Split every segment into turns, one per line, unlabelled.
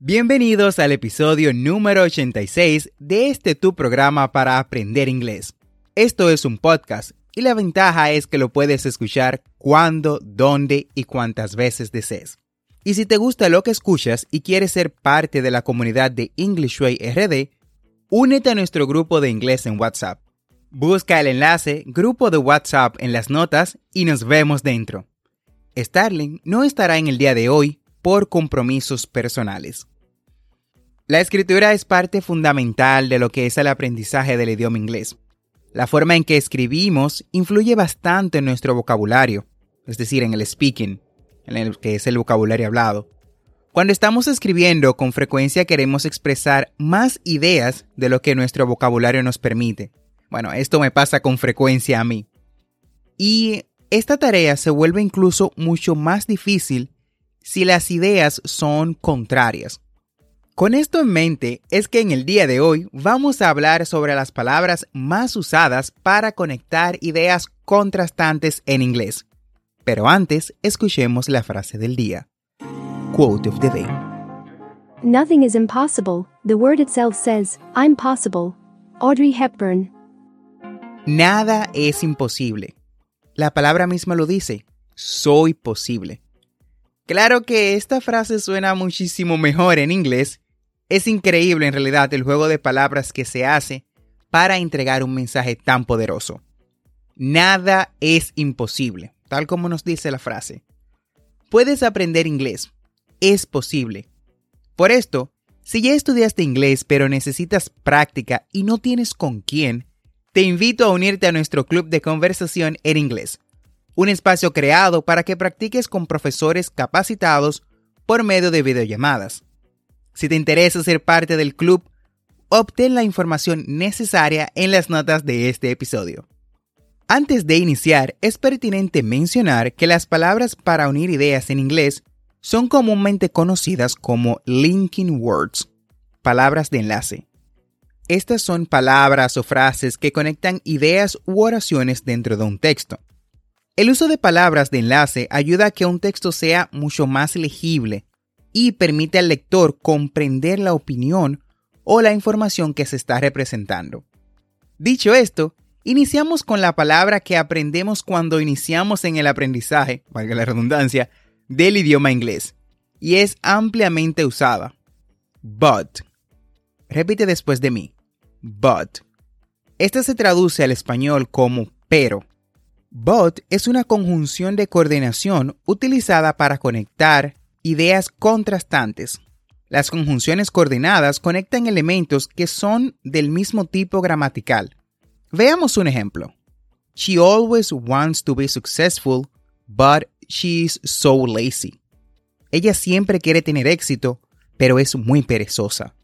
Bienvenidos al episodio número 86 de este tu programa para aprender inglés. Esto es un podcast y la ventaja es que lo puedes escuchar cuando, dónde y cuántas veces desees. Y si te gusta lo que escuchas y quieres ser parte de la comunidad de English Way RD, únete a nuestro grupo de inglés en WhatsApp. Busca el enlace Grupo de WhatsApp en las notas y nos vemos dentro. Starling no estará en el día de hoy por compromisos personales. La escritura es parte fundamental de lo que es el aprendizaje del idioma inglés. La forma en que escribimos influye bastante en nuestro vocabulario, es decir, en el speaking, en el que es el vocabulario hablado. Cuando estamos escribiendo, con frecuencia queremos expresar más ideas de lo que nuestro vocabulario nos permite. Bueno, esto me pasa con frecuencia a mí. Y esta tarea se vuelve incluso mucho más difícil si las ideas son contrarias. Con esto en mente es que en el día de hoy vamos a hablar sobre las palabras más usadas para conectar ideas contrastantes en inglés. Pero antes, escuchemos la frase del día. Quote of the day.
Nothing is impossible. The word itself says, I'm possible. Audrey Hepburn.
Nada es imposible. La palabra misma lo dice. Soy posible. Claro que esta frase suena muchísimo mejor en inglés. Es increíble en realidad el juego de palabras que se hace para entregar un mensaje tan poderoso. Nada es imposible, tal como nos dice la frase. Puedes aprender inglés. Es posible. Por esto, si ya estudiaste inglés pero necesitas práctica y no tienes con quién, te invito a unirte a nuestro club de conversación en inglés un espacio creado para que practiques con profesores capacitados por medio de videollamadas. Si te interesa ser parte del club, obtén la información necesaria en las notas de este episodio. Antes de iniciar, es pertinente mencionar que las palabras para unir ideas en inglés son comúnmente conocidas como linking words, palabras de enlace. Estas son palabras o frases que conectan ideas u oraciones dentro de un texto. El uso de palabras de enlace ayuda a que un texto sea mucho más legible y permite al lector comprender la opinión o la información que se está representando. Dicho esto, iniciamos con la palabra que aprendemos cuando iniciamos en el aprendizaje, valga la redundancia, del idioma inglés, y es ampliamente usada. But. Repite después de mí. But. Esta se traduce al español como pero But es una conjunción de coordinación utilizada para conectar ideas contrastantes. Las conjunciones coordinadas conectan elementos que son del mismo tipo gramatical. Veamos un ejemplo. She always wants to be successful, but she's so lazy. Ella siempre quiere tener éxito, pero es muy perezosa.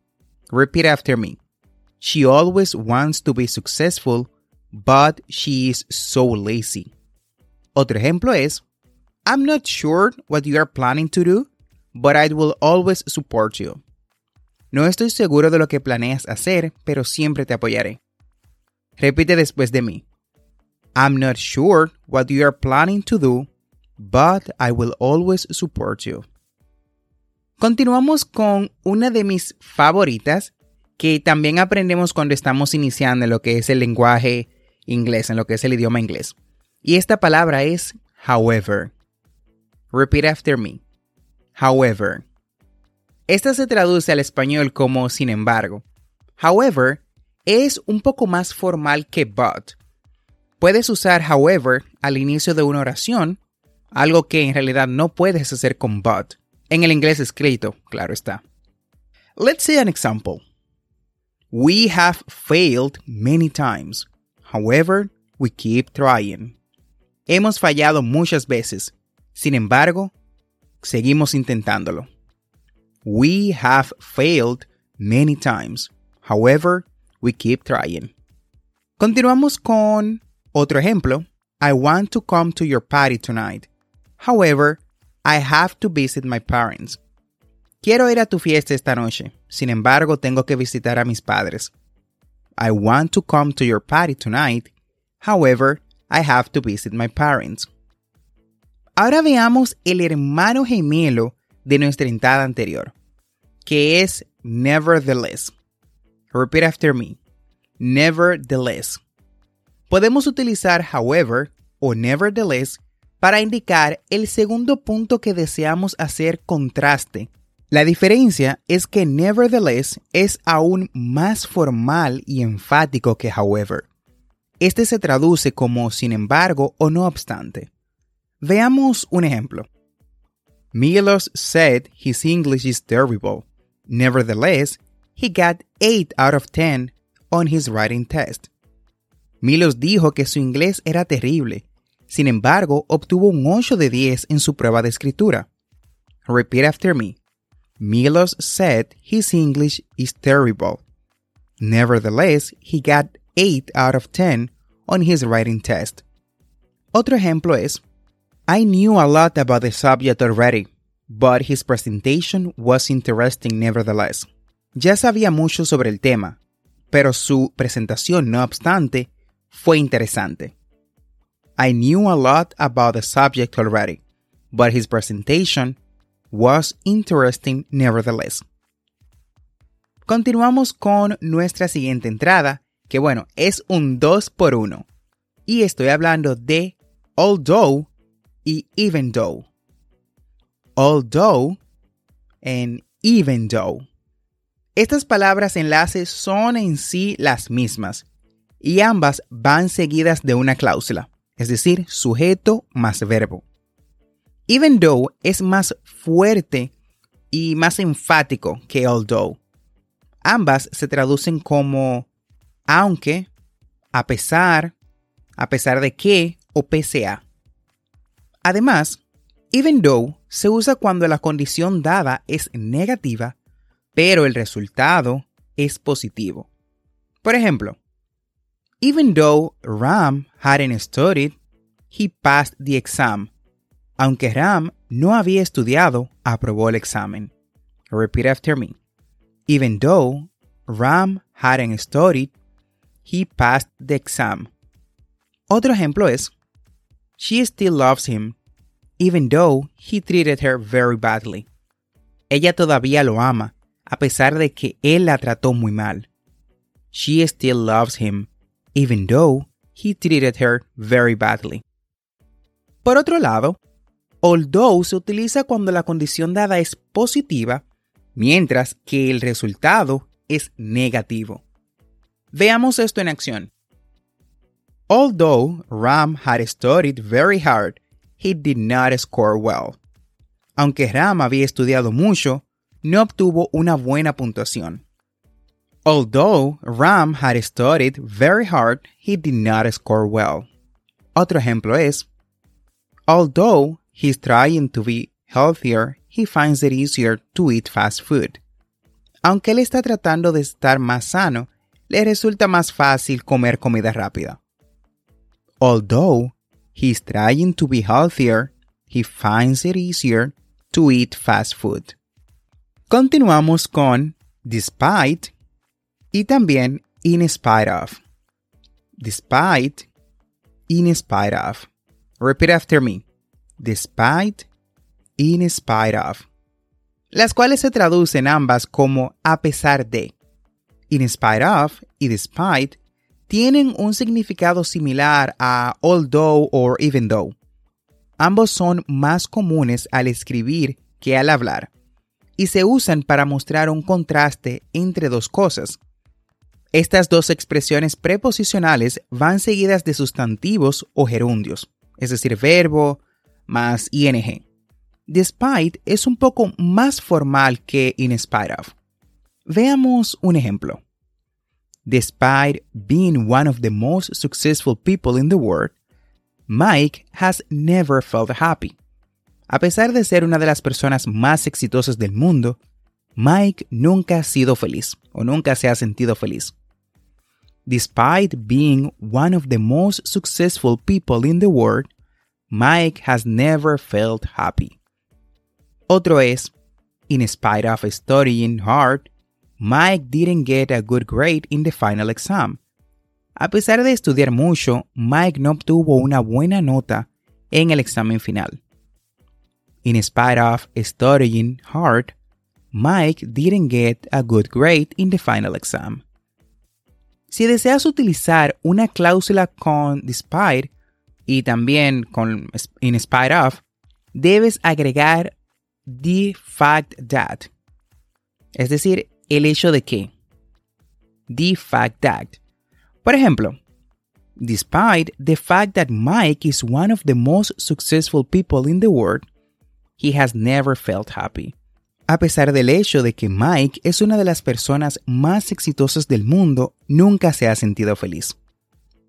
Repeat after me. She always wants to be successful, but she is so lazy. Otro ejemplo es, I'm not sure what you are planning to do, but I will always support you. No estoy seguro de lo que planeas hacer, pero siempre te apoyaré. Repite después de mí. I'm not sure what you are planning to do, but I will always support you. Continuamos con una de mis favoritas que también aprendemos cuando estamos iniciando en lo que es el lenguaje inglés, en lo que es el idioma inglés. Y esta palabra es however. Repeat after me. However. Esta se traduce al español como sin embargo. However es un poco más formal que but. Puedes usar however al inicio de una oración, algo que en realidad no puedes hacer con but. En el inglés escrito, claro está. Let's see an example. We have failed many times. However, we keep trying. Hemos fallado muchas veces. Sin embargo, seguimos intentándolo. We have failed many times. However, we keep trying. Continuamos con otro ejemplo. I want to come to your party tonight. However, I have to visit my parents. Quiero ir a tu fiesta esta noche. Sin embargo, tengo que visitar a mis padres. I want to come to your party tonight. However, I have to visit my parents. Ahora veamos el hermano gemelo de nuestra entrada anterior, que es nevertheless. Repeat after me. Nevertheless. Podemos utilizar however o nevertheless para indicar el segundo punto que deseamos hacer contraste. La diferencia es que nevertheless es aún más formal y enfático que however. Este se traduce como sin embargo o no obstante. Veamos un ejemplo. Milos said his English is terrible. Nevertheless, he got 8 out of 10 on his writing test. Milos dijo que su inglés era terrible. Sin embargo, obtuvo un 8 de 10 en su prueba de escritura. Repeat after me. Milos said his English is terrible. Nevertheless, he got 8 out of 10 on his writing test. Otro ejemplo es, I knew a lot about the subject already, but his presentation was interesting nevertheless. Ya sabía mucho sobre el tema, pero su presentación, no obstante, fue interesante. I knew a lot about the subject already, but his presentation was interesting nevertheless. Continuamos con nuestra siguiente entrada, que bueno, es un 2 por 1. Y estoy hablando de although y even though. Although and even though. Estas palabras enlaces son en sí las mismas y ambas van seguidas de una cláusula, es decir, sujeto más verbo. Even though es más fuerte y más enfático que although. Ambas se traducen como aunque, a pesar, a pesar de que o pese a. Además, even though se usa cuando la condición dada es negativa, pero el resultado es positivo. Por ejemplo, even though Ram hadn't studied, he passed the exam. Aunque Ram no había estudiado, aprobó el examen. Repeat after me. Even though Ram hadn't studied, he passed the exam. Otro ejemplo es, She still loves him, even though he treated her very badly. Ella todavía lo ama, a pesar de que él la trató muy mal. She still loves him, even though he treated her very badly. Por otro lado, although se utiliza cuando la condición dada es positiva, mientras que el resultado es negativo. Veamos esto en acción. Although Ram had studied very hard, he did not score well. Aunque Ram había estudiado mucho, no obtuvo una buena puntuación. Although Ram had studied very hard, he did not score well. Otro ejemplo es, Although he's trying to be healthier, he finds it easier to eat fast food. Aunque él está tratando de estar más sano, le resulta más fácil comer comida rápida. Although he's trying to be healthier, he finds it easier to eat fast food. Continuamos con despite y también in spite of. Despite, in spite of. Repeat after me. Despite, in spite of. las cuales se traducen ambas como a pesar de. In spite of y despite tienen un significado similar a although or even though. Ambos son más comunes al escribir que al hablar y se usan para mostrar un contraste entre dos cosas. Estas dos expresiones preposicionales van seguidas de sustantivos o gerundios, es decir, verbo más ing. Despite es un poco más formal que in spite of. Veamos un ejemplo. Despite being one of the most successful people in the world, Mike has never felt happy. A pesar de ser una de las personas más exitosas del mundo, Mike nunca ha sido feliz o nunca se ha sentido feliz. Despite being one of the most successful people in the world, Mike has never felt happy. Otro es, in spite of studying hard, Mike didn't get a good grade in the final exam. A pesar de estudiar mucho, Mike no obtuvo una buena nota en el examen final. In spite of studying hard, Mike didn't get a good grade in the final exam. Si deseas utilizar una cláusula con despite y también con in spite of, debes agregar the fact that. Es decir, el hecho de que. The fact that. Por ejemplo, despite the fact that Mike is one of the most successful people in the world, he has never felt happy. A pesar del hecho de que Mike es una de las personas más exitosas del mundo, nunca se ha sentido feliz.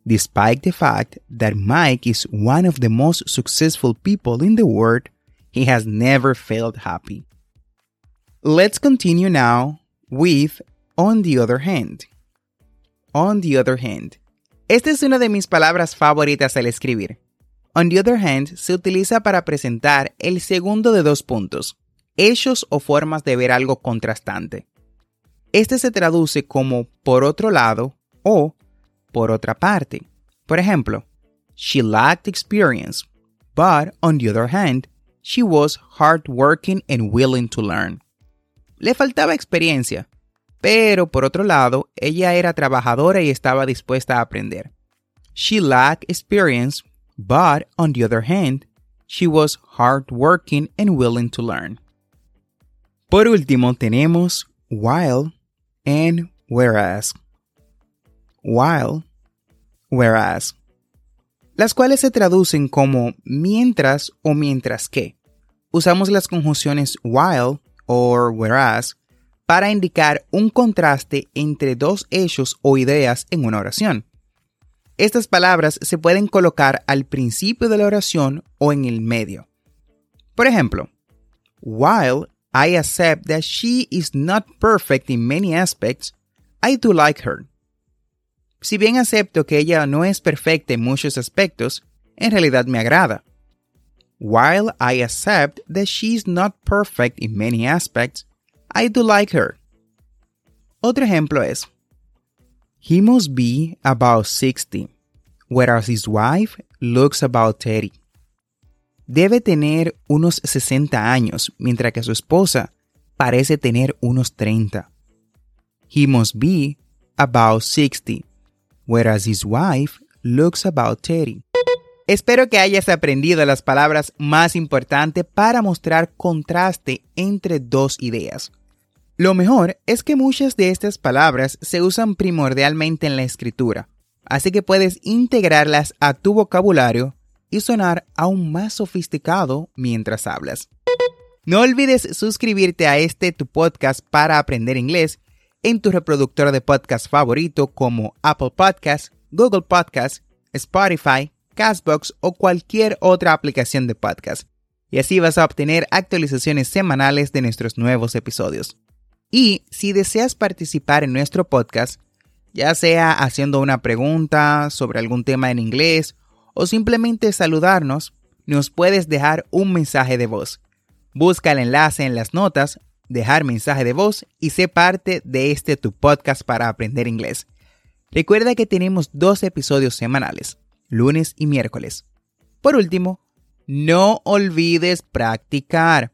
Despite the fact that Mike is one of the most successful people in the world, he has never felt happy. Let's continue now with on the other hand. On the other hand. Esta es una de mis palabras favoritas al escribir. On the other hand se utiliza para presentar el segundo de dos puntos, hechos o formas de ver algo contrastante. Este se traduce como por otro lado o por otra parte. Por ejemplo, she lacked experience, but on the other hand, she was hardworking and willing to learn. Le faltaba experiencia, pero por otro lado, ella era trabajadora y estaba dispuesta a aprender. She lacked experience, but on the other hand, she was hardworking and willing to learn. Por último, tenemos while and whereas while, whereas, las cuales se traducen como mientras o mientras que. Usamos las conjunciones while o whereas para indicar un contraste entre dos hechos o ideas en una oración. Estas palabras se pueden colocar al principio de la oración o en el medio. Por ejemplo, while I accept that she is not perfect in many aspects, I do like her. Si bien acepto que ella no es perfecta en muchos aspectos, en realidad me agrada. While I accept that she is not perfect in many aspects, I do like her. Otro ejemplo es, He must be about 60, whereas his wife looks about 30. Debe tener unos 60 años, mientras que su esposa parece tener unos 30. He must be about 60, whereas his wife looks about 30. Espero que hayas aprendido las palabras más importantes para mostrar contraste entre dos ideas. Lo mejor es que muchas de estas palabras se usan primordialmente en la escritura, así que puedes integrarlas a tu vocabulario y sonar aún más sofisticado mientras hablas. No olvides suscribirte a este tu podcast para aprender inglés en tu reproductor de podcast favorito como Apple Podcasts, Google Podcasts, Spotify, Castbox o cualquier otra aplicación de podcast. Y así vas a obtener actualizaciones semanales de nuestros nuevos episodios. Y si deseas participar en nuestro podcast, ya sea haciendo una pregunta sobre algún tema en inglés o simplemente saludarnos, nos puedes dejar un mensaje de voz. Busca el enlace en las notas dejar mensaje de voz y sé parte de este tu podcast para aprender inglés. Recuerda que tenemos dos episodios semanales, lunes y miércoles. Por último, no olvides practicar.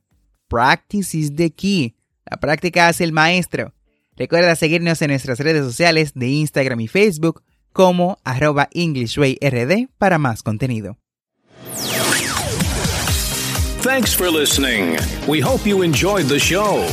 Practice is the key. La práctica hace el maestro. Recuerda seguirnos en nuestras redes sociales de Instagram y Facebook como arroba EnglishWayRD para más contenido.
Thanks for listening. We hope you enjoyed the show.